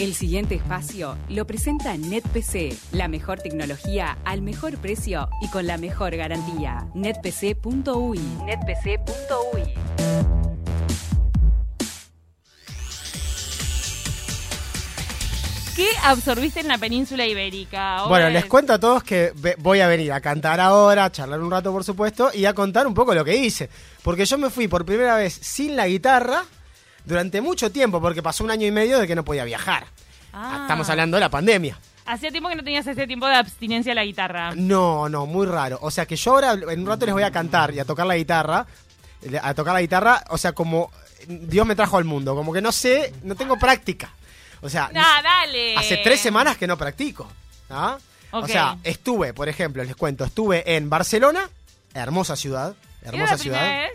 El siguiente espacio lo presenta NetPC, la mejor tecnología al mejor precio y con la mejor garantía. netpc.ui. netpc.ui. ¿Qué absorbiste en la península ibérica? Bueno, les cuento a todos que voy a venir a cantar ahora, a charlar un rato por supuesto, y a contar un poco lo que hice. Porque yo me fui por primera vez sin la guitarra durante mucho tiempo, porque pasó un año y medio de que no podía viajar. Ah. Estamos hablando de la pandemia. Hacía tiempo que no tenías ese tiempo de abstinencia a la guitarra. No, no, muy raro. O sea que yo ahora en un rato les voy a cantar y a tocar la guitarra. A tocar la guitarra, o sea, como Dios me trajo al mundo. Como que no sé, no tengo práctica. O sea, ¡Ah, dale! hace tres semanas que no practico. ¿ah? O sea, estuve, por ejemplo, les cuento, estuve en Barcelona, hermosa ciudad, ¿Era hermosa la ciudad.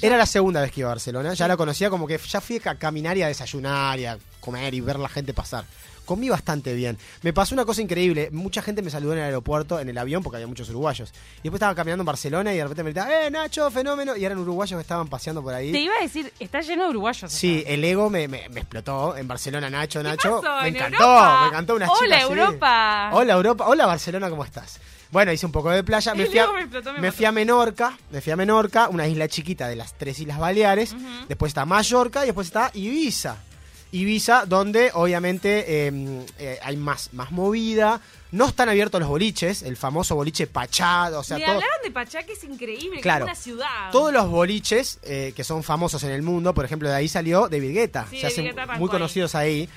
ya- Era la segunda vez que iba a Barcelona, ya la conocía como que ya fui a caminar y a desayunar y a comer y ver la gente pasar. Comí bastante bien. Me pasó una cosa increíble. Mucha gente me saludó en el aeropuerto, en el avión, porque había muchos uruguayos. Y después estaba caminando en Barcelona y de repente me gritaban, ¡eh, Nacho, fenómeno! Y eran uruguayos que estaban paseando por ahí. Te iba a decir, está lleno de uruguayos. Sí, acá. el ego me, me- me explotó en Barcelona, Nacho, Nacho. pasó? Me ¿En encantó, Europa? me encantó una Hola, chica así. Europa. Hola Europa, hola Barcelona, ¿cómo estás? Bueno, hice un poco de playa, me fui, a, me me fui Menorca, me fui a Menorca, una isla chiquita de las tres islas Baleares, después está Mallorca y después está Ibiza. Ibiza, donde obviamente eh, eh, hay más, más movida, no están abiertos los boliches, el famoso boliche Pachá, o sea, Me todo- hablaron de Pachá, que es increíble, Claro. que es una ciudad. todos los boliches eh, que son famosos en el mundo, por ejemplo, de ahí salió David Guetta. Sí, se David hacen Guetta muy conocidos ahí.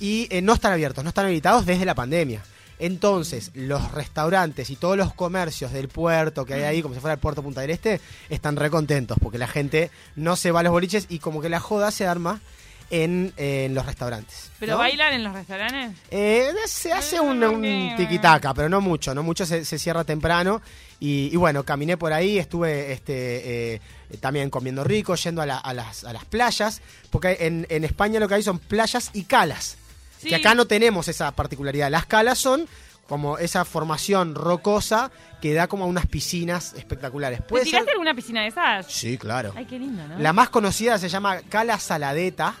Y eh, no están abiertos, no están habilitados desde la pandemia. Entonces, los restaurantes y todos los comercios del puerto que hay ahí, como si fuera el puerto Punta del Este, están recontentos porque la gente no se va a los boliches y como que la joda se arma en, eh, en los restaurantes. ¿Pero ¿no? bailan en los restaurantes? Eh, se hace Eh, un, un tiquitaca, pero no mucho, no mucho, se, se cierra temprano. Y, y bueno, caminé por ahí, estuve este, eh, también comiendo rico, yendo a, la- a las, a las playas, porque en, en España lo que hay son playas y calas. Sí. Que acá no tenemos esa particularidad. Las calas son como esa formación rocosa que da como a unas piscinas espectaculares. ¿Te ¿Puede ser? tiraste alguna piscina de esas? Sí, claro. Ay, qué lindo, ¿no? La más conocida se llama Cala Saladeta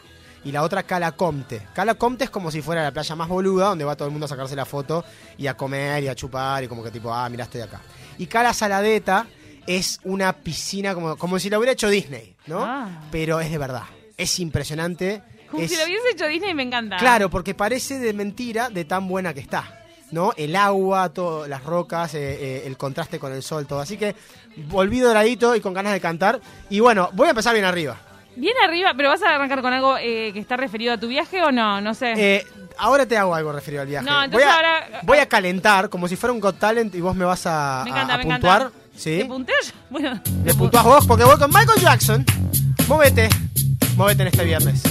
y la otra Cala Comte. Cala Comte es como si fuera la playa más boluda, donde va todo el mundo a sacarse la foto y a comer y a chupar y como que tipo, ah, mira, estoy acá. Y Cala Saladeta es una piscina como, como si la hubiera hecho Disney, ¿no? Ah. Pero es de verdad. Es impresionante. Como es- si lo hubiese hecho Disney, me encanta. Claro, porque parece de mentira de tan buena que está. ¿No? El agua, todo, las rocas, eh, eh, el contraste con el sol, todo. Así que volví doradito y con ganas de cantar. Y bueno, voy a empezar bien arriba. Bien arriba, pero ¿vas a arrancar con algo eh, que está referido a tu viaje o no? No sé. Ahora te hago algo referido al viaje. No, entonces voy, a, ahora- voy a calentar como si fuera un Got Talent y vos me vas a, me a- encanta, a me puntuar. encanta. ¿Sí? ¿Te punteo yo? Bueno. Le puntúas vos porque voy con Michael Jackson. Móvete. Móvete en este viernes.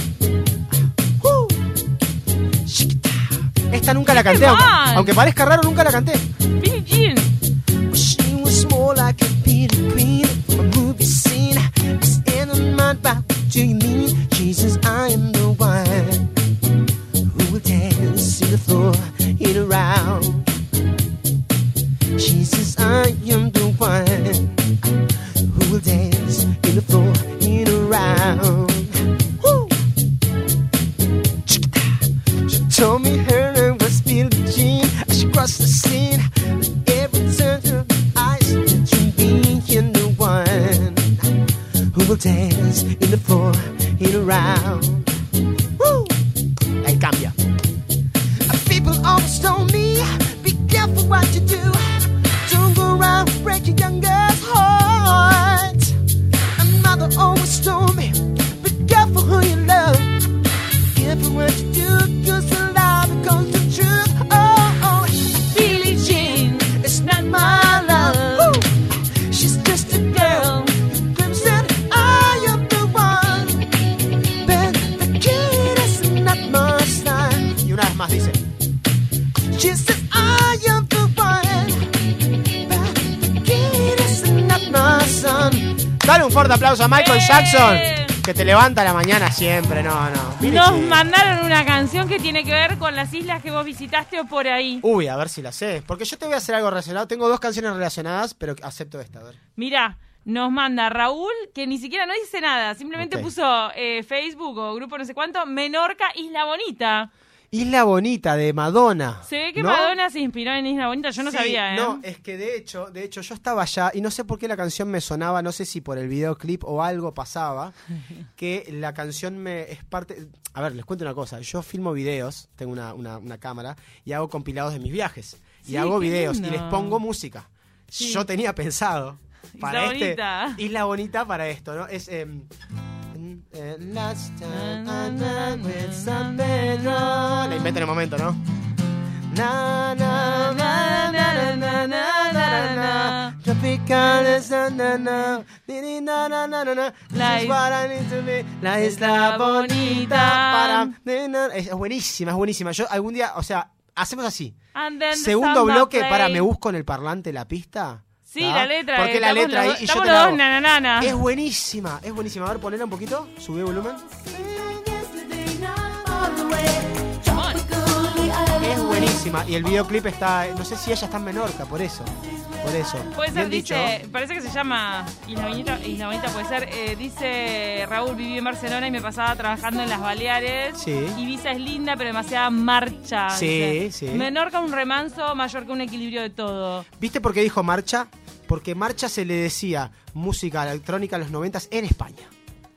Uh. Esta nunca la canté, aunque, parezca raro, nunca la canté. Billie Jean. She was more like a Peter will dance in the floor in a round. Woo! Ahí cambia. People always told me, be careful what you do. Don't go around breaking young girls' hearts. And mother always told me, be careful who you love. Be careful what you fuerte aplauso a Michael. Jackson, que te levanta la mañana siempre. No, no. Billie Nos Jean. mandaron una canción que tiene que ver con las islas que vos visitaste o por ahí. Uy, a ver si la sé. Porque yo te voy a hacer algo relacionado. Tengo dos canciones relacionadas, pero acepto esta. A ver. Mira, nos manda Raúl, que ni siquiera no dice nada, simplemente puso eh, Facebook o grupo no sé cuánto, Menorca, Isla Bonita. Isla Bonita de Madonna. Se ve que ¿no? Madonna se inspiró en Isla Bonita, yo no Sí, sabía, ¿eh? No, es que de hecho, de hecho yo estaba allá y no sé por qué la canción me sonaba, no sé si por el videoclip o algo pasaba, que la canción me es parte... A ver, les cuento una cosa, yo filmo videos, tengo una, una- una cámara y hago compilados de mis viajes. Y Sí, hago videos y les pongo música. Sí. Yo tenía pensado para Isla este... Bonita. Isla Bonita para esto, ¿no? Es... em, eh, last time I met with San Pedro. La invento en el momento, ¿no? Na, na, na, na, na, na, na, na, na. Tropicales, na, na, na. Di, di, na, na, na, na, na. This La is is- what I need to be. La isla bonita para... na. Es buenísima, es buenísima. Yo algún día, o sea, hacemos así. Segundo bloque, para, me busco en el parlante la pista. Sí, ¿tá? la letra. Porque eh, la letra ahí estamos los dos. Es buenísima, es buenísima. A ver, ponela un poquito, subí el volumen. Es buenísima. Y el videoclip está, no sé si ella está en Menorca, por eso. Por eso. Puede ser, dicho. dice, parece que se llama Isla Bonita, Isla Bonita puede ser, eh, dice Raúl, viví en Barcelona y me pasaba trabajando en las Baleares. Sí. Ibiza es linda, pero demasiada marcha. Sí, dice. sí. Menorca un remanso, mayor que un equilibrio de todo. ¿Viste por qué dijo marcha? Porque marcha se le decía música electrónica en los noventas en España.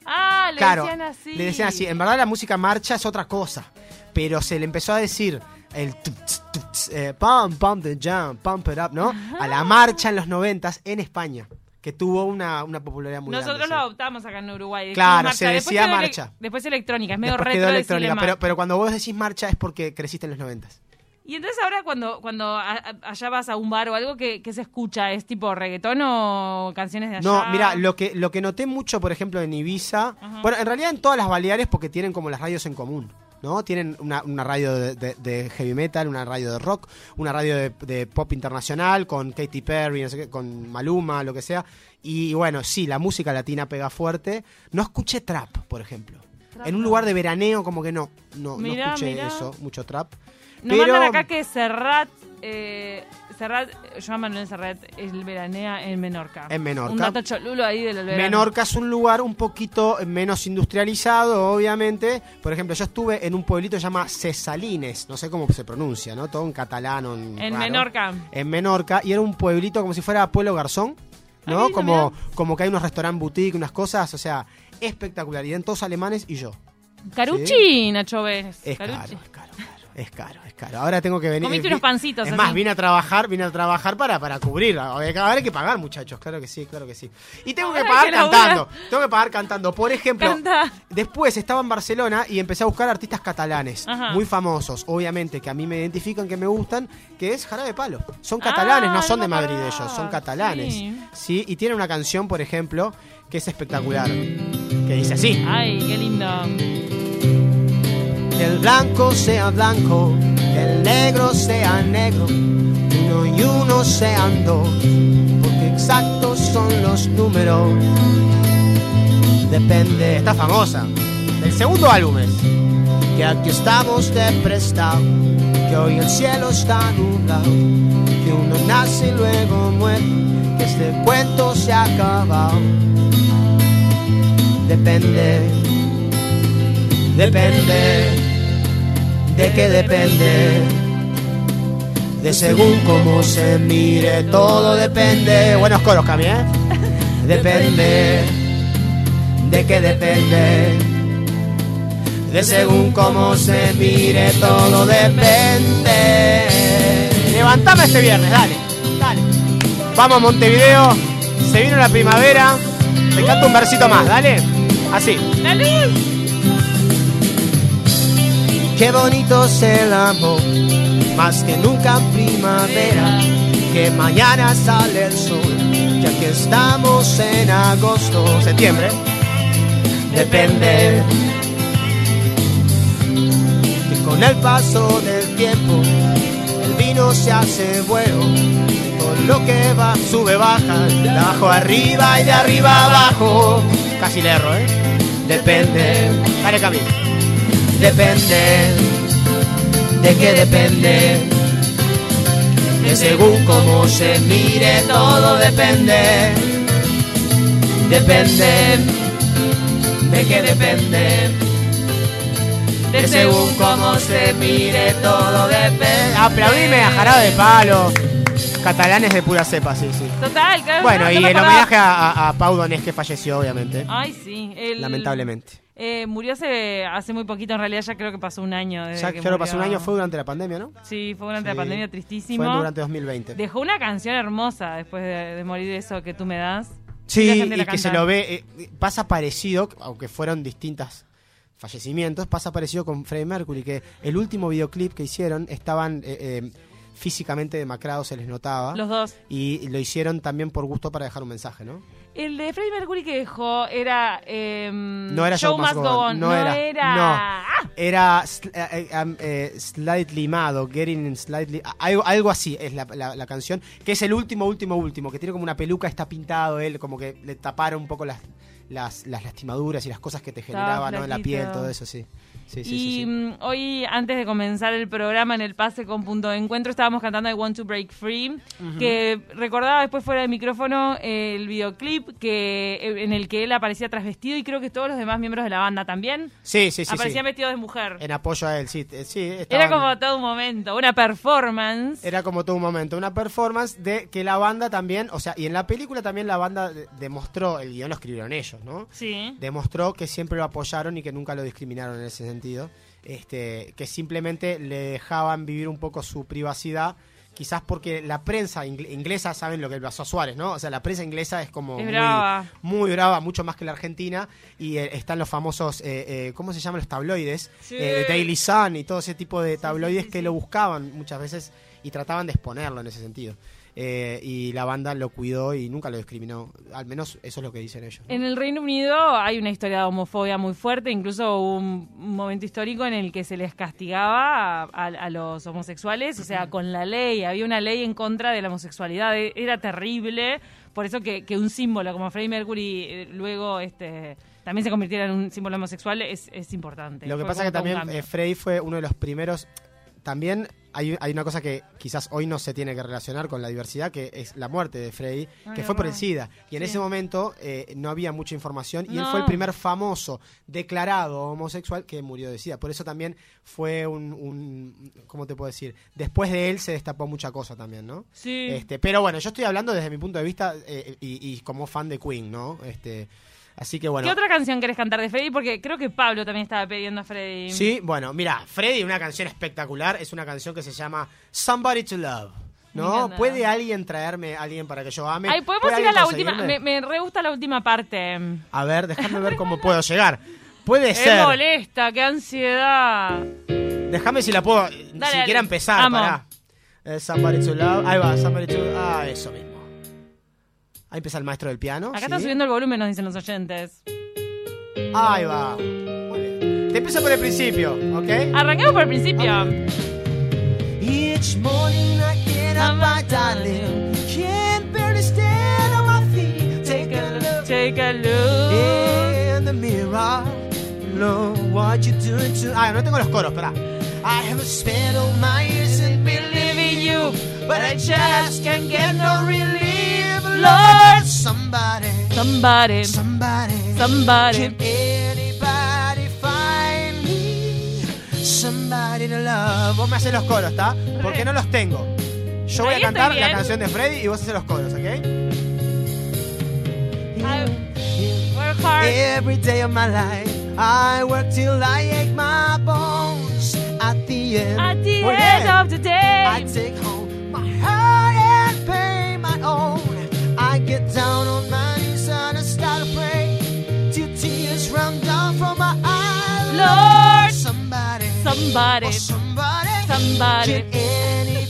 Ah, le claro, decían así. le decían así. En verdad la música marcha es otra cosa, pero se le empezó a decir el tuts, tuts, eh, pump, pump the jam, pump it up, ¿no? A la marcha en los noventas en España, que tuvo una, una popularidad muy Nosotros grande. lo sí. adoptamos acá en Uruguay. Claro, marcha. se decía marcha. Después electrónica, es medio Después retro electrónica, pero cuando vos decís marcha es porque creciste en los noventas. Y entonces ahora cuando, cuando a- a- allá vas a un bar o algo, que se escucha? ¿Es tipo reggaetón o canciones de allá? No, mira, lo que, lo que noté mucho, por ejemplo, en Ibiza, Ajá. bueno, en realidad en todas las Baleares porque tienen como las radios en común, ¿no? Tienen una, una radio de, de- de heavy metal, una radio de rock, una radio de, de pop internacional con Katy Perry, no sé qué, con Maluma, lo que sea. Y bueno, sí, la música latina pega fuerte. No escuché trap, por ejemplo. Trap en un lugar de veraneo como que no, no, no escuché mirá. eso, mucho trap. Nos Pero- mandan acá que Serrat, eh, Serrat, Joan Manuel Serrat, el veranea en Menorca. En Menorca. Un dato cholulo ahí del verano. Menorca es un lugar un poquito menos industrializado, obviamente. Por ejemplo, yo estuve en un pueblito que se llama Cesalines, no sé cómo se pronuncia, ¿no? Todo en catalán. o En. Menorca. En Menorca, y era un pueblito como si fuera Pueblo Garzón, Ah, ¿no? lindo, como, como que hay unos restaurantes boutique, unas cosas, o sea, espectacular. Y eran todos alemanes y yo. Caruchi, Nacho Vélez. Es Carucci. caro, es caro, caro, es caro, es caro. Ahora tengo que venir. Comiste unos pancitos, Es así. más, vine a trabajar, vine a trabajar para, para cubrir. Ahora hay que pagar, muchachos, claro que sí, claro que sí. Y tengo que pagar que cantando. Tengo que pagar cantando. Por ejemplo, Canta. después estaba en Barcelona y empecé a buscar artistas catalanes, Ajá. muy famosos, obviamente, que a mí me identifican, que me gustan, que es Jarabe Palo. Son catalanes, Ah, no son no de Madrid ellos, son catalanes. Sí. Sí, y tienen una canción, por ejemplo, que es espectacular, que dice así. Ay, qué lindo. Que el blanco sea blanco, que el negro sea negro, uno y uno sean dos, porque exactos son los números. Depende, está famosa, del segundo álbum es, que aquí estamos de prestado, que hoy el cielo está nublado, que uno nace y luego muere, que este cuento se ha acabado. Depende, depende, de qué depende. De según cómo se mire, todo depende. Buenos coros, Cami, ¿eh? Depende. ¿De qué depende? De según cómo se mire, todo depende. Levantame este viernes, dale, dale. Vamos a Montevideo, se vino la primavera. Te canto un versito más, dale. Así. Qué bonito es el amor, más que nunca en primavera, que mañana sale el sol, ya que estamos en agosto, septiembre, depende. Que con el paso del tiempo, el vino se hace bueno, con lo que va, sube, baja, de abajo arriba y de arriba abajo. Casi le erro, ¿eh? Depende. Dale, camino. Depende. ¿De qué depende? De según cómo se mire, todo depende. Depende. ¿De qué depende? De según cómo se mire todo depende. Aplaudime a Jarabe de Palo. Catalanes de pura cepa, sí, sí. Total, claro. Bueno, no y el homenaje a, a- a Pau Donés que falleció, obviamente. Ay, sí. el- Lamentablemente. Eh, murió hace, hace muy poquito, en realidad ya creo que pasó un año. desde Ya, que lo pasó un año, fue durante la pandemia, ¿no? Sí, fue durante Sí. la pandemia tristísimo. Fue durante 2020. Dejó una canción hermosa después de, de morir eso que tú me das. Sí, y la que canta. se lo ve, eh, pasa parecido, aunque fueron distintas fallecimientos, pasa parecido con Freddie Mercury, que el último videoclip que hicieron estaban eh, eh, físicamente demacrados, se les notaba, Los dos. y lo hicieron también por gusto para dejar un mensaje, ¿no? El de Freddie Mercury que dejó era. em, No era Show Show Must Must Go Go On, On. no No, era, era. no. ¡Ah! Era eh, eh, eh, Slightly Mad o Getting Slightly... Algo, algo así es la, la- la canción, que es el último, último, último, que tiene como una peluca, está pintado él, como que le taparon un poco las, las, las lastimaduras y las cosas que te ¿no? en la piel, todo eso, sí. Sí, sí, y sí, mm, hoy, antes de comenzar el programa en el pase con punto de encuentro, estábamos cantando I Want to Break Free, que recordaba después fuera del micrófono eh, el videoclip que eh, en el que él aparecía trasvestido y creo que todos los demás miembros de la banda también Sí, sí, sí. aparecían vestidos de mujer. En apoyo a él, sí. eh, sí Era estaban- como todo un momento, una performance. Era como todo un momento, una performance de que la banda también, o sea, y en la película también la banda de- demostró, el guion lo escribieron ellos, ¿no? Sí. Demostró que siempre lo apoyaron y que nunca lo discriminaron en ese sentido. Este, que simplemente le dejaban vivir un poco su privacidad, quizás porque la prensa ingl- inglesa, saben lo que le pasó a Suárez, ¿no? O sea, la prensa inglesa es como Es muy, brava. muy brava, mucho más que la argentina, y eh, están los famosos, eh, eh, ¿cómo se llaman los tabloides? Sí. Eh, Daily Sun y todo ese tipo de tabloides sí, que lo buscaban muchas veces y trataban de exponerlo en ese sentido. Eh, y la banda lo cuidó y nunca lo discriminó, al menos eso es lo que dicen ellos. ¿no? En el Reino Unido hay una historia de homofobia muy fuerte, incluso hubo un, un momento histórico en el que se les castigaba a, a- a los homosexuales, o sea, con la ley, había una ley en contra de la homosexualidad, e- era terrible, por eso que, que un símbolo como Freddie Mercury eh, luego este también se convirtiera en un símbolo homosexual es, es importante. Lo que Fue pasa que todo un también eh, Frey fue uno de los primeros. También hay, hay una cosa que quizás hoy no se tiene que relacionar con la diversidad, que es la muerte de Frey, Ay, que fue por el. SIDA. Y en Sí. ese momento eh, no había mucha información y él fue el primer famoso declarado homosexual que murió de SIDA. Por eso también fue un, un- ¿Cómo te puedo decir? Después de él se destapó mucha cosa también, ¿no? Sí. Este, pero bueno, yo estoy hablando desde mi punto de vista eh, y, y como fan de Queen, ¿no? Este, así que bueno. ¿Qué otra canción querés cantar de Freddie? Porque creo que Pablo también estaba pidiendo a Freddie. Sí, bueno, mira, Freddy, una canción espectacular, es una canción que se llama Somebody to Love. ¿No? ¿Puede alguien traerme a alguien para que yo ame? Ay, podemos ¿Puede ir a la última. Me, me re gusta la última parte. A ver, déjame ver cómo puedo llegar. Puede ser. molesta, qué ansiedad. Déjame si la puedo eh, Dale, siquiera dale. empezar, pará. Eh, somebody to Love. Ahí va, Somebody to Ah, eso mismo. Ahí empieza el maestro del piano. Acá ¿sí? está subiendo el volumen, nos dicen los oyentes. Ahí va. Muy bien. Te empiezo por el principio, ¿ok? Arranquemos por el principio. Each morning I get up, my darling. Can't barely stand on my feet. Take a look Take a look. in the mirror. Look what you're doing to. Ah, no tengo los coros, pará. I have spent all my years in believing you, but I just can't get no relief. Lord, somebody, Somebody, somebody, somebody. can anybody find me? Somebody to love. Vos me haces los coros, ¿está? Porque no los tengo. Yo voy Ahí a cantar la canción de Freddy y vos haces los coros, ¿ok? I work hard. Every day of my life, I work till I ache my bones. At the end, At the end of the I day. take home my heart get down on my knees and I start to pray till tears run down from my eyes. Lord, somebody, somebody, somebody, somebody.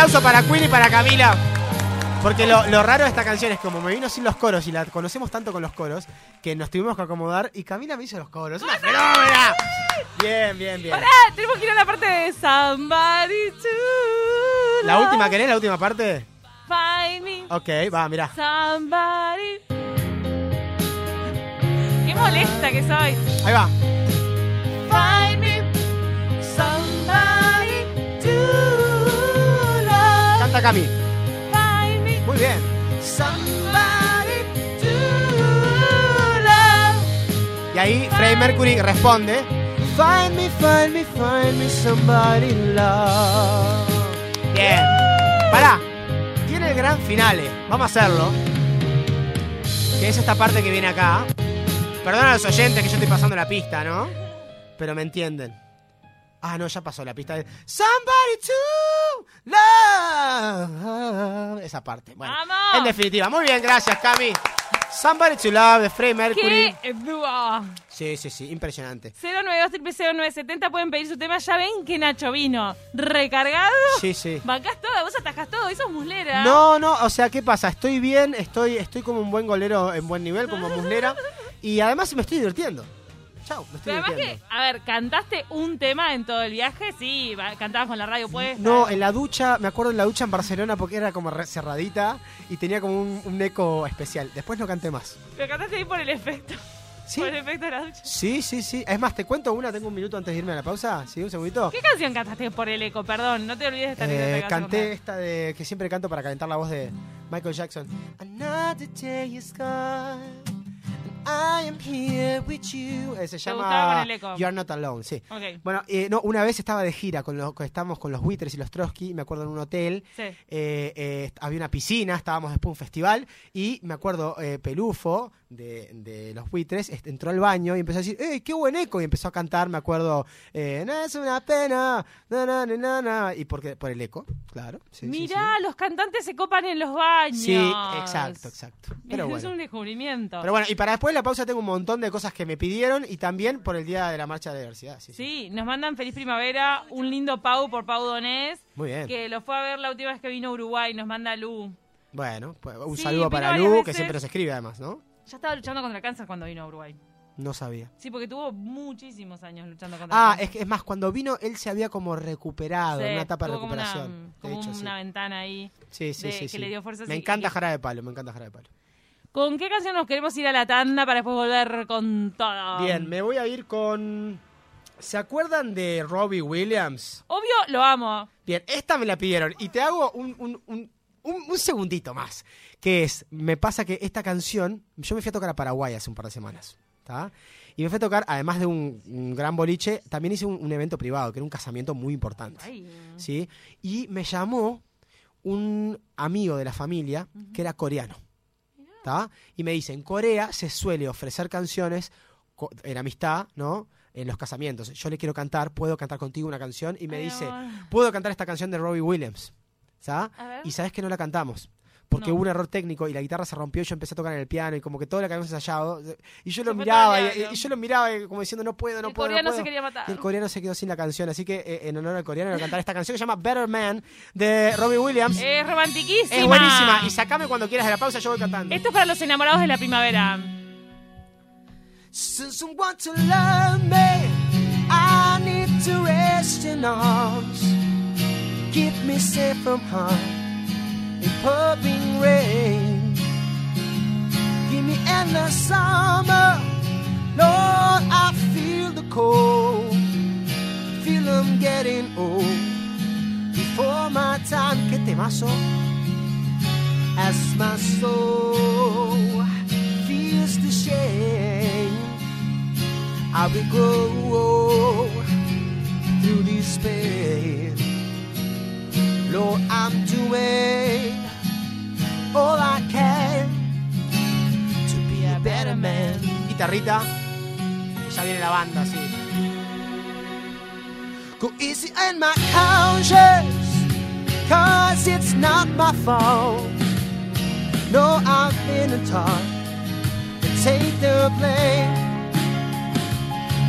Aplauso para Queen y para Camila. Porque lo, lo raro de esta canción es como me vino sin los coros y la conocemos tanto con los coros, que nos tuvimos que acomodar y Camila me hizo los coros. ¡Una fenómena! Bien, bien, bien. Pará, tenemos que ir a la parte de Somebody to ¿La última querés? ¿La última parte? Find me Ok, va, mirá. somebody. Qué molesta que soy. Ahí va. Cami. Me Muy bien. somebody to love. Y ahí Freddie Mercury responde. Find me, find me, find me somebody love. Bien. Pará. Tiene el gran finale. Vamos a hacerlo. Que es esta parte que viene acá. Perdona a los oyentes que yo estoy pasando la pista, ¿no? Pero me entienden. Ah, no, ya pasó la pista de Somebody to love. Esa parte. Bueno, ¡Vamos! en definitiva. Muy bien, gracias, Cami. Somebody to love de Freddie Mercury. ¡Qué dúo! Sí, sí, sí, impresionante. 092 0970 pueden pedir su tema. Ya ven que Nacho vino recargado. Sí, sí. Bancás todo, vos atajás todo, eso es muslera. No, no, o sea, ¿qué pasa? Estoy bien, estoy, estoy como un buen golero en buen nivel, como muslera, y además me estoy divirtiendo. Chao, me estoy Pero además que, a ver, ¿cantaste un tema en todo el viaje? Sí, cantabas con la radio puesta. No, en la ducha, me acuerdo en la ducha en Barcelona porque era como cerradita y tenía como un, un eco especial. Después no canté más. Pero cantaste ahí por el efecto. ¿Sí? Por el efecto de la ducha. Sí, sí, sí. Es más, te cuento una, tengo un minuto antes de irme a la pausa. ¿Sí? Un segundito. ¿Qué canción cantaste por el eco? Perdón, no te olvides de esta Eh, canté esta de que siempre canto para calentar la voz de Michael Jackson. Another day is gone. I am here with you. Eh, se llama. You Are Not Alone, sí. Bueno, eh, no, una vez estaba de gira con los, estábamos con los buitres y los Trotsky, me acuerdo en un hotel. sí. eh, eh, había una piscina, estábamos después de un festival y me acuerdo eh, Pelufo de, de los buitres entró al baño y empezó a decir, ¡Ey, qué buen eco! Y empezó a cantar, me acuerdo, eh, no es una pena, na, na, na, na, na", y porque, por el eco, claro. sí, sí, Mirá, los cantantes se copan en los baños. Sí, exacto, exacto. Pero es bueno. un descubrimiento. Pero bueno, y para después de la pausa tengo un montón de cosas que me pidieron y también por el día de la marcha de la diversidad. Sí, nos mandan feliz primavera, un lindo Pau por Pau Donés, Muy bien. que lo fue a ver la última vez que vino a Uruguay, nos manda Lu. Bueno, pues un saludo para Lu, que siempre nos escribe además, ¿no? Ya estaba luchando contra el cáncer cuando vino a Uruguay. No sabía. Sí, porque tuvo muchísimos años luchando contra el Ah, cáncer. es, que, es más, cuando vino él se había como recuperado, Sí, en una etapa de tuvo como una- recuperación. Como de hecho, una, sí. ventana ahí. Sí, sí, de- sí, que le dio fuerzas Me encanta Jarabe de Palo, me encanta Jarabe de Palo. ¿Con qué canción nos queremos ir a la tanda para después volver con todo? Bien, me voy a ir con... ¿Se acuerdan de Robbie Williams? Obvio, lo amo. Bien, esta me la pidieron y te hago un, un, un- un segundito más. Que es, me pasa que esta canción, yo me fui a tocar a Paraguay hace un par de semanas. ¿tá? Y me fui a tocar, además de un, un gran boliche, también hice un, un evento privado, que era un casamiento muy importante. Ay. ¿sí? Y me llamó un amigo de la familia que era coreano. ¿tá? Y me dice, en Corea se suele ofrecer canciones en amistad, ¿no? En los casamientos. Yo le quiero cantar, puedo cantar contigo una canción. Y me Ay, dice, amor. puedo cantar esta canción de Robbie Williams. ¿sabes? Y sabes que no la cantamos. Porque No. hubo un error técnico y la guitarra se rompió y yo empecé a tocar en el piano y como que todo lo que habíamos ensayado. Y yo lo Se miraba y, el yo lo miraba como diciendo no puedo, no el puedo. no coreano puedo". se quería matar. Y el coreano se quedó sin la canción, así que eh, en honor al coreano voy a cantar esta canción que se llama Better Man de Robbie Williams. Es romantiquísima. es buenísima. Y sacame cuando quieras de la pausa, yo voy cantando. Esto es para los enamorados de la primavera. Since I want to love me, I need to rest in arms. Keep me safe from harm in pouring rain. Give me endless summer, Lord. I feel the cold. Feel I'm getting old before my time. ¿Qué temazo? as my soul feels the shame. I will grow through this pain. Lord, I'm doing all I can to be a better man. Guitarrita. Ya viene la banda, sí. Go easy on my conscience, cause it's not my fault. No, I've been taught to take the blame.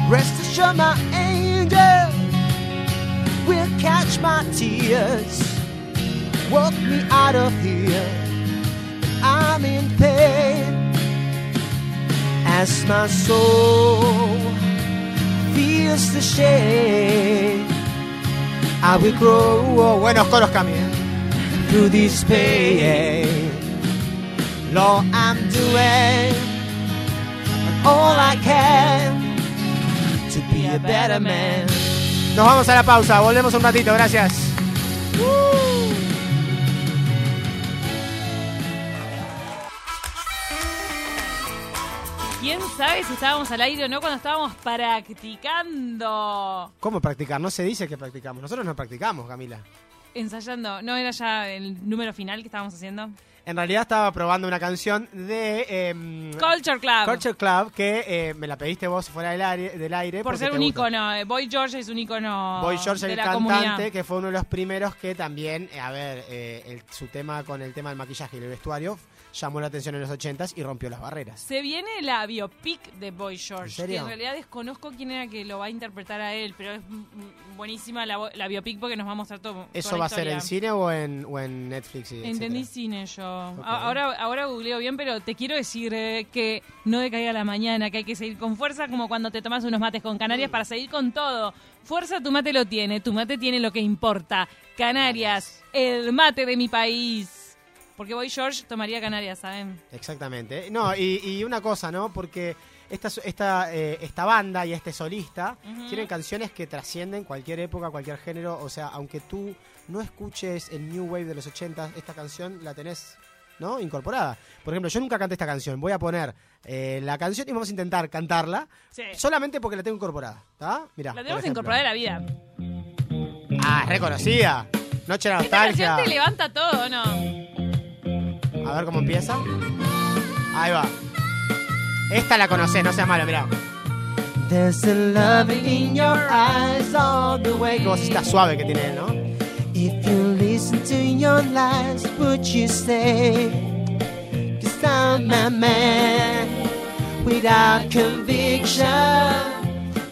Rest assured, my angel will catch my tears, walk me out of here I'm in pain as my soul feels the shame. I will grow Oh, buenos coros. ¿eh? through this pain. Lord, I'm doing all I can to be a better man. Nos vamos a la pausa, volvemos un ratito, gracias. Sabe si estábamos al aire o no cuando estábamos practicando? ¿Cómo practicar? No se dice que practicamos. Nosotros no practicamos, Camila. Ensayando. ¿No era ya el número final que estábamos haciendo? En realidad estaba probando una canción de em, Culture Club. Culture Club que eh, me la pediste vos fuera del aire, del aire Por ser un ícono. eh, Boy George es un ícono Boy George, de el la cantante, comunidad. que fue uno de los primeros que también, eh, a ver, el- su tema con el tema del maquillaje y el vestuario llamó la atención en los 80s y rompió las barreras. Se viene la biopic de Boy George. ¿En serio? Que en realidad desconozco quién era que lo va a interpretar a él, pero es buenísima la, biopic porque nos va a mostrar todo. ¿Eso toda va a ser en cine o en, o en Netflix? y Entendí etcétera? cine yo. Ok. A- Ahora, ahora googleo bien, pero te quiero decir eh, que no decaiga la mañana, que hay que seguir con fuerza, como cuando te tomas unos mates con Canarias para seguir con todo. Fuerza tu mate lo tiene, tu mate tiene lo que importa. Canarias, el mate de mi país. Porque Boy George tomaría Canarias, ¿saben? Exactamente. No, y, y una cosa, ¿no? Porque esta, esta, eh, esta banda y este solista tienen canciones que trascienden cualquier época, cualquier género. O sea, aunque tú no escuches el New Wave de los 80, esta canción la tenés, ¿no? Incorporada. Por ejemplo, yo nunca canté esta canción. Voy a poner eh, la canción y vamos a intentar cantarla Sí. solamente porque la tengo incorporada. ¿Está? Mirá. La tenemos incorporada a la vida. Ah, es reconocida. Noche de Esta canción nostalgia. te levanta todo, ¿no? A ver cómo empieza. Ahí va. Esta la conocés, no seas malo, mirá. There's a love in your eyes all the way. Qué vocecita suave que tiene él, ¿no? If you listen to your lies, would you say? Cause I'm a man without conviction.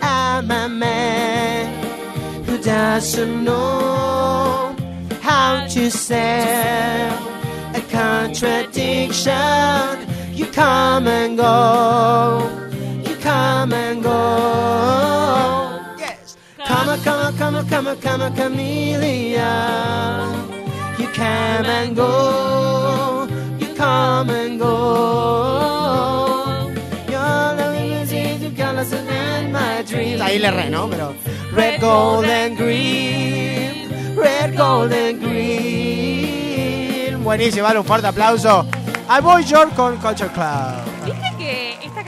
I'm a man who doesn't know how to sell a contradiction. You come and go, Come come come on, come on, come on, chameleon. You come and go, you come and go. Your loving is in colors and my dreams. Ahí le re, ¿no? Pero. Red, gold, and green. Red, gold, and green. Buenísimo, vale, un fuerte aplauso. A Boy George con Culture Club.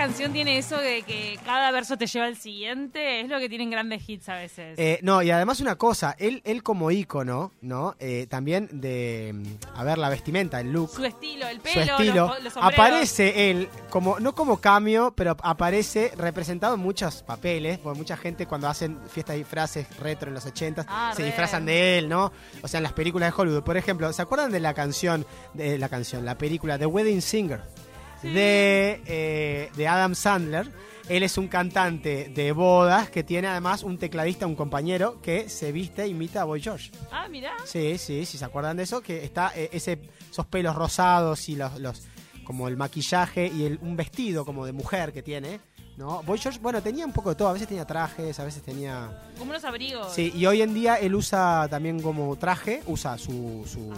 ¿Viste que esta canción tiene eso de que cada verso te lleva al siguiente? Es lo que tienen grandes hits a veces. Eh, no, y además una cosa, él, él como ícono, ¿no? Eh, también de, mm, a ver, la vestimenta, el look, su estilo, el su pelo, estilo, los, los sombreros. aparece él, como no como cambio, pero aparece representado en muchos papeles, porque mucha gente cuando hacen fiestas de disfraces retro en los 80 Ah, se re. disfrazan de él, ¿no? O sea, en las películas de Hollywood. Por ejemplo, ¿se acuerdan de la canción, de la canción, la película The Wedding Singer? De, eh, de Adam Sandler. Él es un cantante de bodas que tiene además un tecladista, un compañero que se viste e imita a Boy George. Ah, mirá. Sí, sí, sí, se acuerdan de eso, que está eh, ese, esos pelos rosados y los, los como el maquillaje y el, un vestido como de mujer que tiene, ¿no? Boy George, bueno, tenía un poco de todo, a veces tenía trajes, a veces tenía... Como unos abrigos. Sí, y hoy en día él usa también como traje, usa su, su,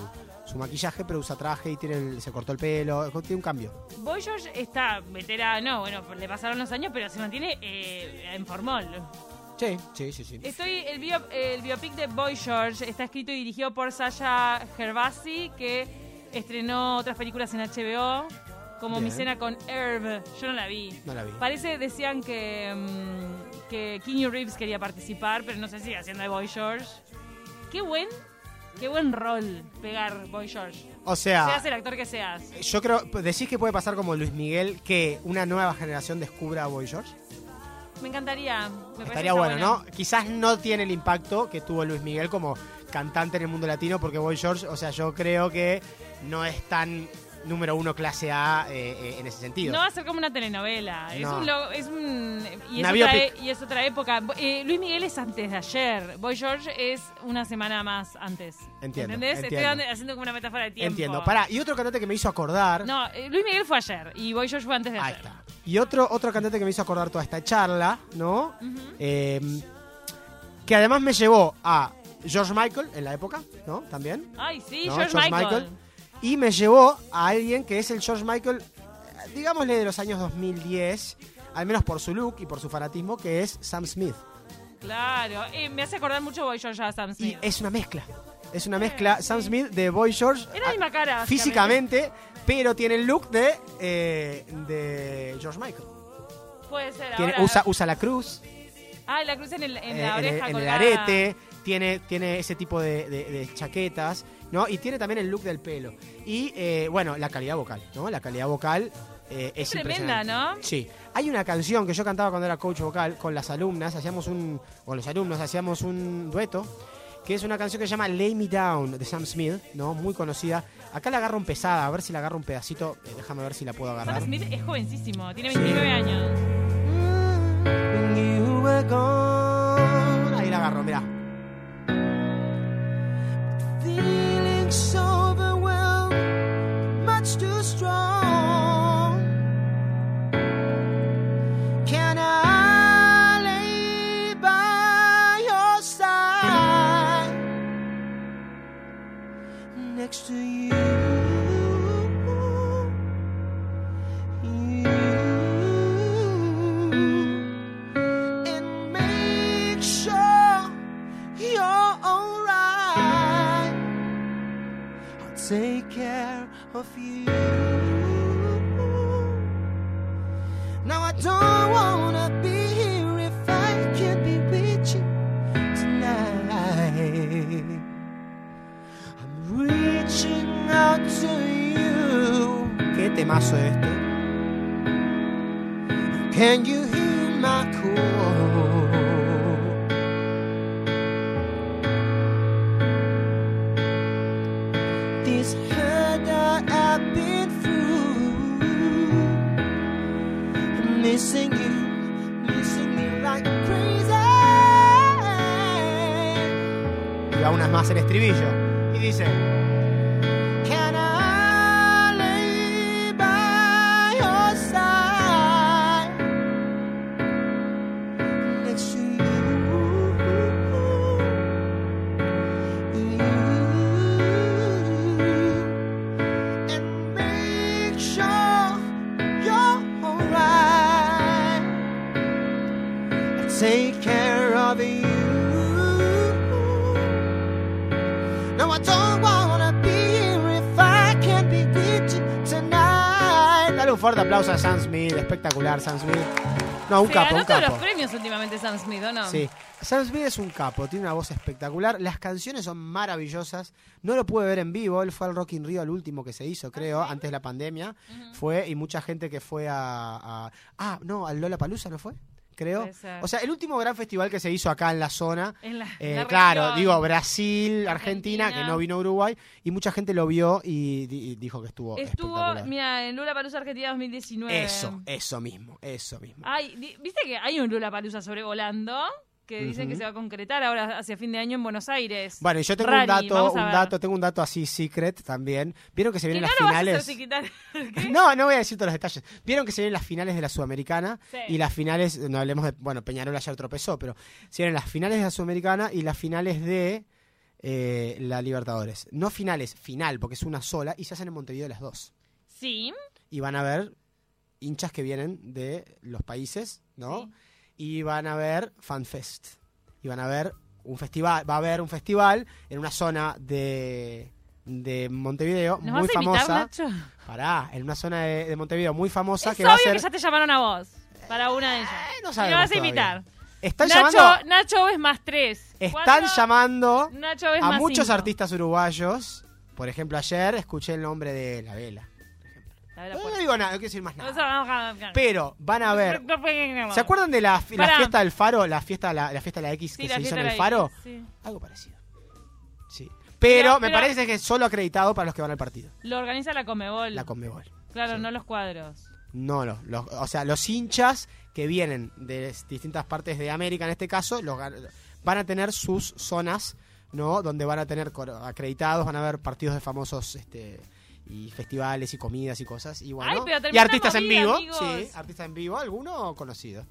su maquillaje, pero usa traje y tiene el- se cortó el pelo, tiene un cambio. Boy George está veterano, bueno, le pasaron los años, pero se mantiene eh, en formol. Sí, sí, sí, sí. Estoy, el, bio- el biopic de Boy George está escrito y dirigido por Sasha Gervasi, que estrenó otras películas en HBO, como Bien. Mi cena con Herb. Yo no la vi. No la vi. Parece, decían que, mm, que Keanu Reeves quería participar, pero no sé si haciendo de Boy George. Qué buen, qué buen rol pegar Boy George. O sea, Seas el actor que seas. yo creo, decís que puede pasar como Luis Miguel, que una nueva generación descubra a Boy George. Me encantaría. Me Estaría bueno, ¿no? Quizás no tiene el impacto que tuvo Luis Miguel como cantante en el mundo latino, porque Boy George, o sea, yo creo que no es tan número uno clase A eh, eh, en ese sentido. No va a ser como una telenovela. Es No. un, es un y, es otra, e- y es otra época. Eh, Luis Miguel es antes de ayer. Boy George es una semana más antes. Entiendo, ¿Entendés? Estoy entiendo. dando- haciendo como una metáfora de tiempo. Entiendo. Pará, y otro cantante que me hizo acordar. No, eh, Luis Miguel fue ayer y Boy George fue antes de Ahí ayer. está. Y otro, otro cantante que me hizo acordar toda esta charla, ¿no? Eh, que además me llevó a George Michael en la época, ¿no? También. Ay, sí, No, George, George Michael. Michael. Y me llevó a alguien que es el George Michael, digámosle de los años 2010, al menos por su look y por su fanatismo, que es Sam Smith. Claro, eh, me hace acordar mucho Boy George a Sam Y Smith. es una mezcla. Es una mezcla. Sam Smith de Boy George. Es la misma cara. básicamente. Físicamente, pero tiene el look de, eh, de George Michael. Puede ser. Tiene- ahora- usa, usa la cruz, Ah, la cruz en, el, en eh, la en, el, oreja. en el colgada. arete, tiene, tiene ese tipo de, de- de chaquetas, ¿no? Y tiene también el look del pelo. Y, eh, bueno, la calidad vocal, ¿no? La calidad vocal eh, es, Es tremenda. ¿no? Sí. Hay una canción que yo cantaba cuando era coach vocal con las alumnas, hacíamos un, con los alumnos hacíamos un dueto, que es una canción que se llama Lay Me Down de Sam Smith, ¿no? Muy conocida. Acá la agarro en pesada, a ver si la agarro un pedacito, eh, déjame ver si la puedo agarrar. Sam Smith es jovencísimo, tiene 29 años. When you were gone. Ahí la agarro, mirá. thank you aplauso a Sam Smith, espectacular Sam Smith. No, un Se capo, ganó un todos capo. los premios últimamente Sam Smith, ¿o no? Sí, Sam Smith es un capo, tiene una voz espectacular, las canciones son maravillosas, no lo pude ver en vivo, él fue al Rock in Rio, al último que se hizo, creo, antes de la pandemia, fue, y mucha gente que fue a... a- ah, no, al Lola Palusa, ¿no fue? Creo. O sea, el último gran festival que se hizo acá en la zona, En la, eh, la claro, región. digo, Brasil, Argentina, Argentina. que no vino a Uruguay, y mucha gente lo vio y, di- y dijo que estuvo, Estuvo, mira, en Lula Palusa Argentina 2019. Eso, eso mismo, eso mismo. Ay, ¿viste que hay un Lula Palusa sobrevolando? Que dicen que se va a concretar ahora hacia fin de año en Buenos Aires. Bueno, y yo tengo un dato, un dato, tengo un dato así secret también. Vieron que se vienen las finales. No, no voy a decir todos los detalles. Vieron que se vienen las finales de la Sudamericana Sí. y las finales, no hablemos de, bueno, Peñarol ayer tropezó, pero se vienen las finales de la Sudamericana y las finales de eh, la Libertadores. No finales, final, porque es una sola y se hacen en Montevideo las dos. Sí. Y van a ver hinchas que vienen de los países, ¿no? Sí. Y van a ver FanFest. Y van a ver un festival, va a haber un festival en una zona de, de Montevideo ¿Nos muy vas a invitar, famosa. Nacho? Pará, en una zona de, de Montevideo muy famosa Es que va a ser. que ya te llamaron a vos. Para una de ellas. Eh, no y sabemos me vas a invitar. Están Nacho, llamando, Nacho es más tres. están Cuatro, llamando Nacho es a muchos cinco. artistas uruguayos. Por ejemplo, ayer escuché el nombre de La Vela. No, digo nada, no quiero decir más nada. Pero van a ver. ¿Se acuerdan de la, fiesta del faro? La fiesta, la, la fiesta de la X que se hizo en el faro. X, sí. Algo parecido. Sí. Pero Pero- me pero- parece que es solo acreditado para los que van al partido. Lo organiza la Comebol. La Conmebol. claro, sí. no los cuadros. No, no. los- o sea, los hinchas que vienen de distintas partes de América, en este caso, los, van a tener sus zonas, ¿no? Donde van a tener acreditados, van a haber partidos de famosos este y festivales y comidas y cosas. Y bueno, Ay, pero y artistas en vivo. amigos. Sí, artistas en vivo, alguno conocido.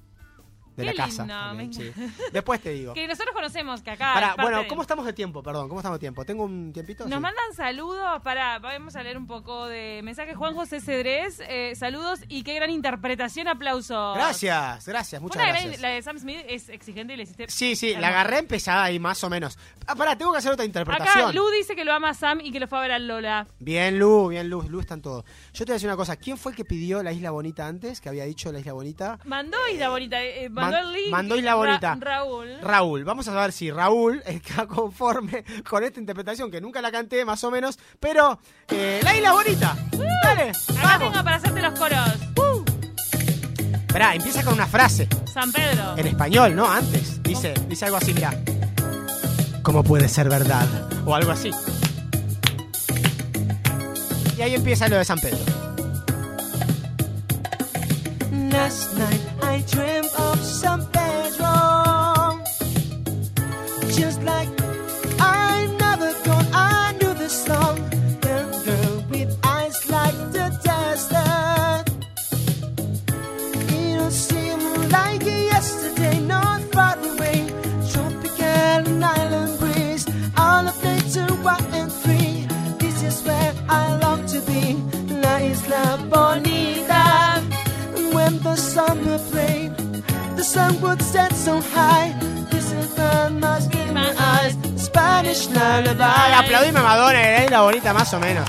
De Qué la casa. lindo, también, me sí. Después te digo. Que nosotros conocemos que acá. Pará, bueno, de- ¿cómo estamos de tiempo? Perdón, ¿cómo estamos de tiempo? ¿Tengo un tiempito? Nos Sí. mandan saludos para, vamos a leer un poco de mensaje Juan José Cedrés, eh, saludos y qué gran interpretación, aplausos. Gracias, gracias, muchas una gran- gracias. la de Sam Smith es exigente y le hiciste. Sí, sí, la agarré empezada ahí más o menos. Ah, pará, tengo que hacer otra Acá interpretación. Lu dice que lo ama a Sam y que lo fue a ver a Lola. Bien, Lu, bien, Lu, Lu está en todo. Yo te voy a decir una cosa, ¿quién fue el que pidió la Isla Bonita antes? Que había dicho la Isla Bonita. Mandó Isla Bonita, eh, mandó Man- el link. mandó Isla Ra- Bonita. Raúl. Raúl, vamos a ver si Raúl está conforme con esta interpretación, que nunca la canté más o menos, pero eh, la Isla Bonita. Dale, Acá vamos. tengo para hacerte los coros. Pará, empieza con una frase, San Pedro. en español, ¿no? Antes. Dice, dice algo así, mira. ¿Cómo puede ser verdad? O algo así. Y ahí empieza lo de San Pedro. Last night I dreamt of San Pedro. Just like high. This is the must in my eyes. Spanish lullaby. Aplaudime a Madonna, de la Isla Bonita más o menos.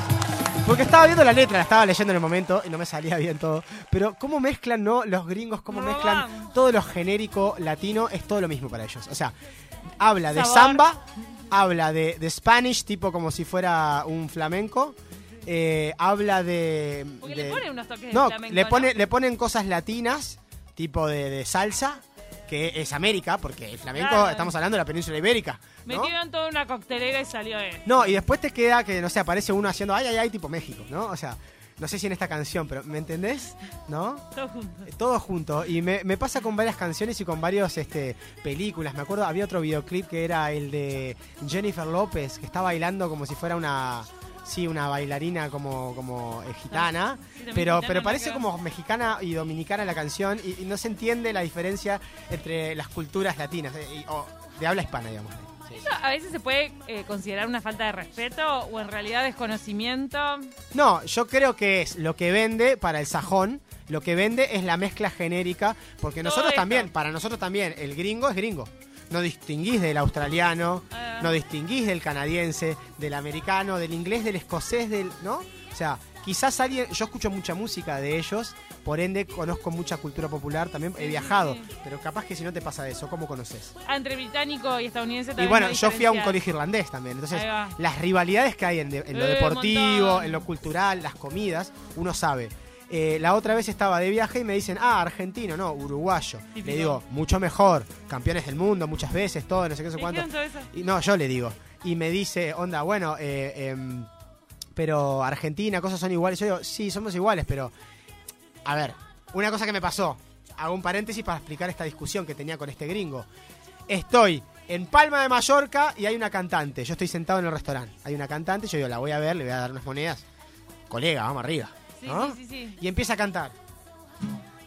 Porque estaba viendo la letra, la estaba leyendo en el momento y no me salía bien todo. Pero cómo mezclan, ¿no? Los gringos, cómo No, mezclan vamos. todo lo genérico latino, es todo lo mismo para ellos. O sea, habla de Sabor. samba, habla de, de Spanish, tipo como si fuera un flamenco. eh, habla de. Porque de- le pone unos toques de no, flamenco, le, ¿no? le ponen cosas latinas, tipo de, de salsa, que es América, porque el flamenco, Claro. estamos hablando de la península ibérica. ¿no? Metieron toda una coctelera y salió él. No, y después te queda que, no sé, aparece uno haciendo ay, ay, ay, tipo México, ¿no? O sea, no sé si en esta canción, pero ¿me entendés? ¿No? Todos juntos. Eh, Todo junto. Y me, me pasa con varias canciones y con varias este, películas. Me acuerdo, había otro videoclip que era el de Jennifer López, que está bailando como si fuera una. Sí, una bailarina como, como eh, gitana, Sí, pero, pero parece como mexicana y dominicana la canción y, y no se entiende la diferencia entre las culturas latinas, eh, y- o de habla hispana, digamos. Sí. Eso a veces se puede eh, considerar una falta de respeto o en realidad desconocimiento. No, yo creo que es lo que vende para el sajón, lo que vende es la mezcla genérica, porque Todo nosotros esto. también, para nosotros también, el gringo es gringo. No distinguís del australiano, Ah. no distinguís del canadiense, del americano, del inglés, del escocés, del, ¿no? O sea, quizás alguien, yo escucho mucha música de ellos, por ende conozco mucha cultura popular, también he viajado, sí. pero capaz que si no te pasa eso, ¿cómo conoces? Ah, entre británico y estadounidense Y también. bueno, hay yo fui a un colegio irlandés también. Entonces, las rivalidades que hay en, de- en lo Eh, deportivo, en lo cultural, las comidas, uno sabe. Eh, la otra vez estaba de viaje y me dicen, ah, argentino, no, uruguayo. Típico. Le digo, mucho mejor, campeones del mundo muchas veces, todo, no sé qué, no sé ¿Me cuánto. Y no, yo le digo. Y me dice, onda, bueno, eh, em, pero Argentina, cosas son iguales. Yo digo, sí, somos iguales, pero. A ver, una cosa que me pasó. Hago un paréntesis para explicar esta discusión que tenía con este gringo. Estoy en Palma de Mallorca y hay una cantante. Yo estoy sentado en el restaurante. Hay una cantante, yo digo, la voy a ver, le voy a dar unas monedas. Colega, vamos arriba. Sí, ¿no? sí, sí, sí. Y empieza a cantar.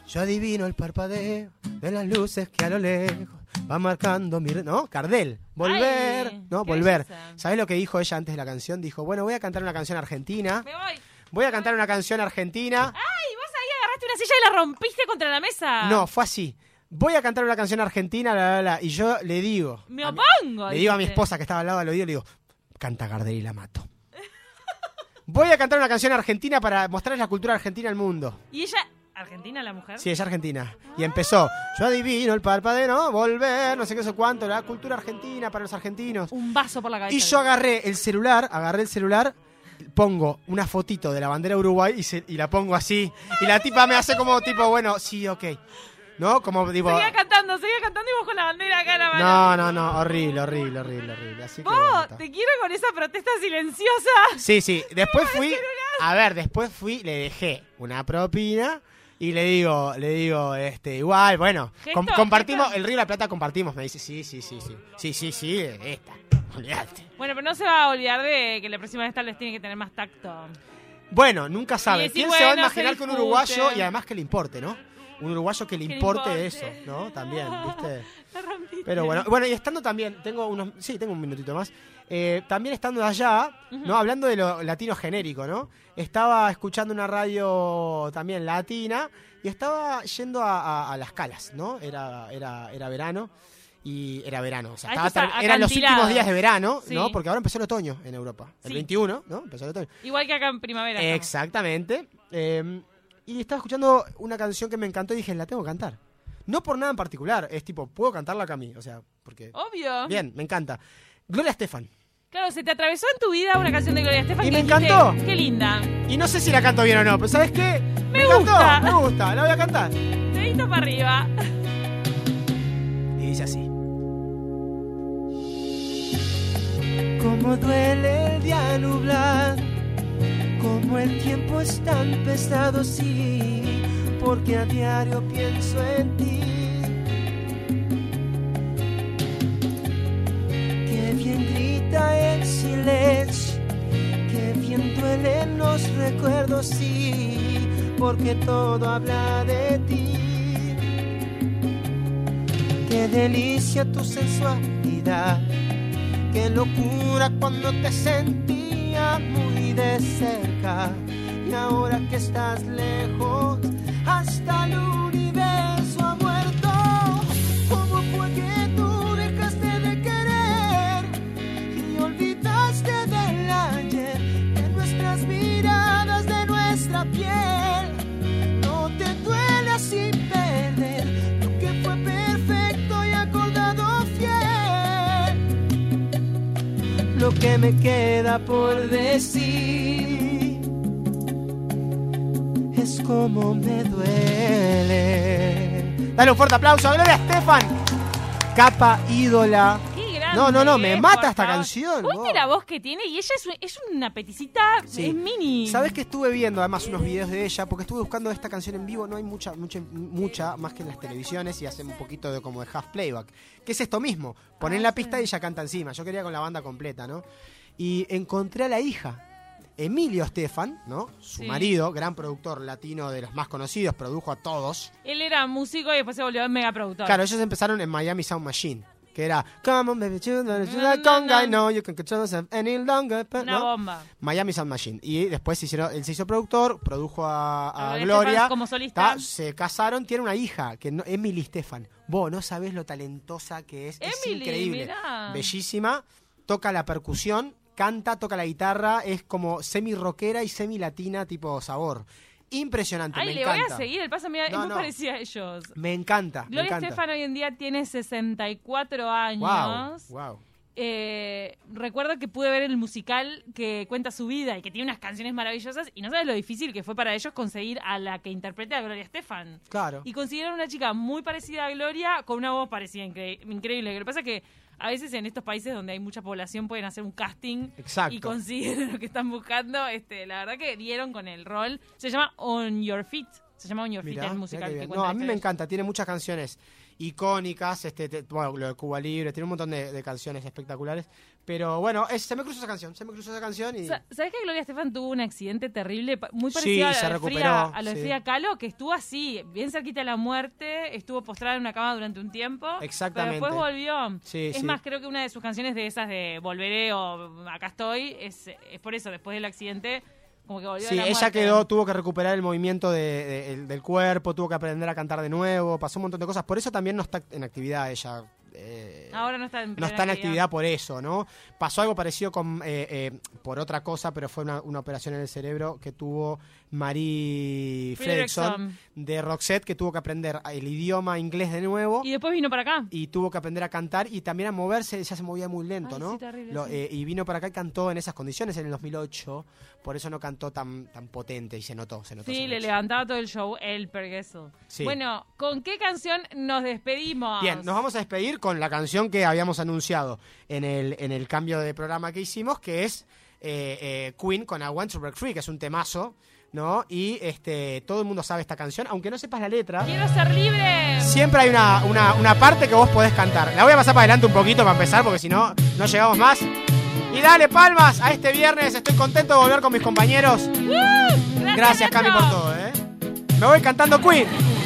Yo adivino el parpadeo de las luces que a lo lejos va marcando mi... ¿No? Cardel. Volver. Ay, no, volver. belleza. ¿Sabes lo que dijo ella antes de la canción? Dijo, bueno, voy a cantar una canción argentina. Me voy. Voy a cantar una canción argentina. ¡Ay! Vos ahí agarraste una silla y la rompiste contra la mesa. No, fue así. Voy a cantar una canción argentina, la, la, la. Y yo le digo... Me mi- opongo. le digo a mi esposa que estaba al lado del oído, le digo, canta Gardel y la mato. Voy a cantar una canción argentina para mostrarles la cultura argentina al mundo. Y ella, ¿Argentina la mujer? Sí, es argentina. Y empezó, yo adivino el parpadeo, ¿no? volver, no sé qué sé cuánto, la cultura argentina para los argentinos. Un vaso por la cabeza. Y yo agarré el celular, agarré el celular, pongo una fotito de la bandera de Uruguay y, se- y la pongo así. Y la tipa me hace como tipo, bueno, sí, ok. ¿No? Como digo... Seguía cantando, seguía cantando y vos con la bandera acá en la mano. No, no, no, horrible, horrible, horrible, horrible. Así que Vos, te quiero con esa protesta silenciosa. Sí, sí. Después fui. A ver, después fui, le dejé una propina y le digo, le digo, este, igual, bueno, com- compartimos, gesto. el Río de la Plata compartimos. Me dice, sí, sí, sí, sí. Sí, sí, sí, esta. Olvídate. Bueno, pero no se va a olvidar de que la próxima vez tal vez tiene que tener más tacto. Bueno, nunca sabe. ¿Quién se va a imaginar que un uruguayo y además que le importe, ¿no? Un uruguayo que le importe, importe. eso, ¿no? También, ¿viste? Pero bueno, bueno, y estando también, tengo unos, sí, tengo un minutito más. Eh, también estando allá, ¿no? Hablando de lo latino genérico, ¿no? Estaba escuchando una radio también latina y estaba yendo a, a- a las calas, ¿no? Era, era, era verano y era verano, o sea, A estaba ter- eran los últimos días de verano, Sí. ¿no? Porque ahora empezó el otoño en Europa, el Sí. 21, ¿no? Empezó el otoño. Igual que acá en primavera. Exactamente. Eh, y estaba escuchando una canción que me encantó y dije, la tengo que cantar. No por nada en particular, es tipo, puedo cantarla acá a mí, o sea, porque... Obvio. Bien, me encanta. Gloria Estefan. Claro, se te atravesó en tu vida una canción de Gloria Estefan Y que me dijiste, encantó. Qué linda. Y no sé si la canto bien o no, pero ¿sabes qué? Me encantó, gusta. me gusta, la voy a cantar. Dedito para arriba. Y dice así. Como duele el día nublar, como el tiempo es tan pesado, sí, porque a diario pienso en ti. Qué bien grita el silencio, qué bien duelen los recuerdos, sí, porque todo habla de ti. Qué delicia tu sensualidad. Qué locura cuando te muy de cerca. Y ahora que estás lejos, hasta el me queda por decir es como me duele. Dale un fuerte aplauso a Gloria Estefan. Capa ídola. No, no, no, me eh, mata esta favor. canción, ¿Viste la voz que tiene? Y ella es, es una peticita, Sí. es mini. ¿Sabes que estuve viendo además unos videos de ella? Porque estuve buscando esta canción en vivo, no hay mucha, mucha, mucha más que en las televisiones y hacen un poquito de como de half playback. Que es esto mismo, ponen Ah, la sí. pista y ella canta encima. Yo quería con la banda completa, ¿no? Y encontré a la hija, Emilio Estefan, ¿no? Su Sí. marido, gran productor latino de los más conocidos, produjo a todos. Él era músico y después se volvió mega productor. Claro, ellos empezaron en Miami Sound Machine. Que era, come on baby, you know conga, I know you can control yourself any longer. but-" Una ¿no? bomba. Miami Sound Machine. Y después se hicieron, él se hizo productor, produjo a, a A Gloria. Estefan como solista. Ta, se casaron, tiene una hija, que no, Emily Stefan. Vos no sabés lo talentosa que es. es Emily, increíble. mirá. Bellísima. Toca la percusión, canta, toca la guitarra. Es como semi rockera y semi latina, tipo sabor. Impresionante, Ay, me le encanta. voy a seguir. El paso, mira, No, es muy no. parecida a ellos. Me encanta. me Gloria encanta. Estefan hoy en día tiene 64 años. Wow, wow. Eh, recuerdo que pude ver el musical que cuenta su vida y que tiene unas canciones maravillosas y no sabes lo difícil que fue para ellos conseguir a la que interprete a Gloria Estefan. Claro. Y consiguieron una chica muy parecida a Gloria con una voz parecida incre- increíble. Lo que pasa es que a veces en estos países donde hay mucha población pueden hacer un casting Exacto. y consiguen lo que están buscando. Este, la verdad que dieron con el rol. Se llama On Your Feet. Se llama On Your Mirá, Feet el musical que cuenta No, a mí me encanta, tiene muchas canciones icónicas, este, te- bueno, lo de Cuba Libre, tiene un montón de, de canciones espectaculares, pero bueno, es- se me cruzó esa canción, se me cruzó esa canción y... Sa- ¿Sabes que Gloria Estefan tuvo un accidente terrible, muy Sí, parecido a, se lo Frida, a lo de sí. Frida Kahlo, que estuvo así, bien cerquita de la muerte, estuvo postrada en una cama durante un tiempo, Exactamente. pero después volvió. Sí, es sí. más, creo que una de sus canciones de esas de Volveré o Acá estoy, es, es por eso, después del accidente, como que volvió Sí, de la ella quedó, tuvo que recuperar el movimiento de- de- el- del cuerpo, tuvo que aprender a cantar de nuevo, pasó un montón de cosas, por eso también no está en actividad ella eh, Ahora no está en no está en actividad por eso, ¿no? Pasó algo parecido con eh, eh, por otra cosa, pero fue una, una operación en el cerebro que tuvo Marie Fredrickson de Roxette, que tuvo que aprender el idioma inglés de nuevo. Y después vino para acá. y tuvo que aprender a cantar y también a moverse, ella se movía muy lento, Ay, ¿no? sí, terrible, Lo- sí. y vino para acá y cantó en esas condiciones en el 2008, por eso no cantó tan, tan potente y se notó, se notó. Sí, se le notó. levantaba todo el show, el pergueso. Sí. Bueno, ¿con qué canción nos despedimos? Bien, nos vamos a despedir con la canción que habíamos anunciado en el, en el cambio de programa que hicimos, que es eh, eh, Queen con I Want to Break Free, que es un temazo, ¿no? Y este todo el mundo sabe esta canción, aunque no sepas la letra. ¡Quiero ser libre! Siempre hay una, una, una parte que vos podés cantar. La voy a pasar para adelante un poquito para empezar, porque si no, no llegamos más. Y dale palmas a este viernes. Estoy contento de volver con mis compañeros. ¡Uh! Gracias, Gracias, Cami, por todo, ¿eh? Me voy cantando Queen.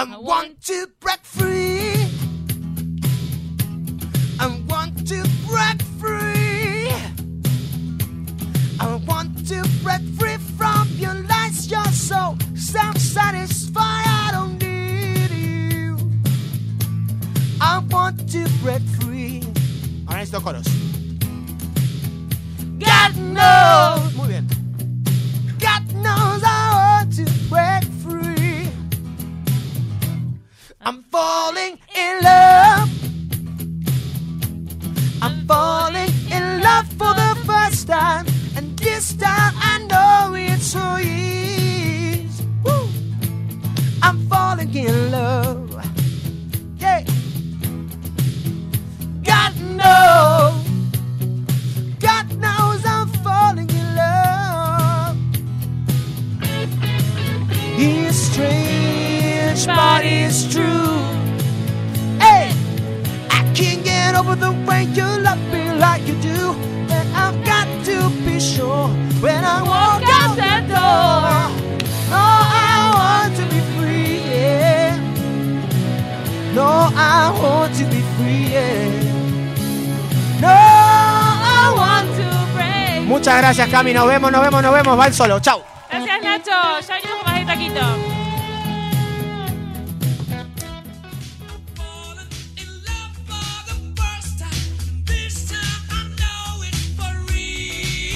I want to break free. I want to break free. I want to break free from your lies. You're so self-satisfied. I don't need you. I want to break free. Ahora necesito coros. God knows. Nos vemos, nos vemos, nos vemos. Va el solo. Chau. Gracias, Nacho. Ya venimos con más de taquito.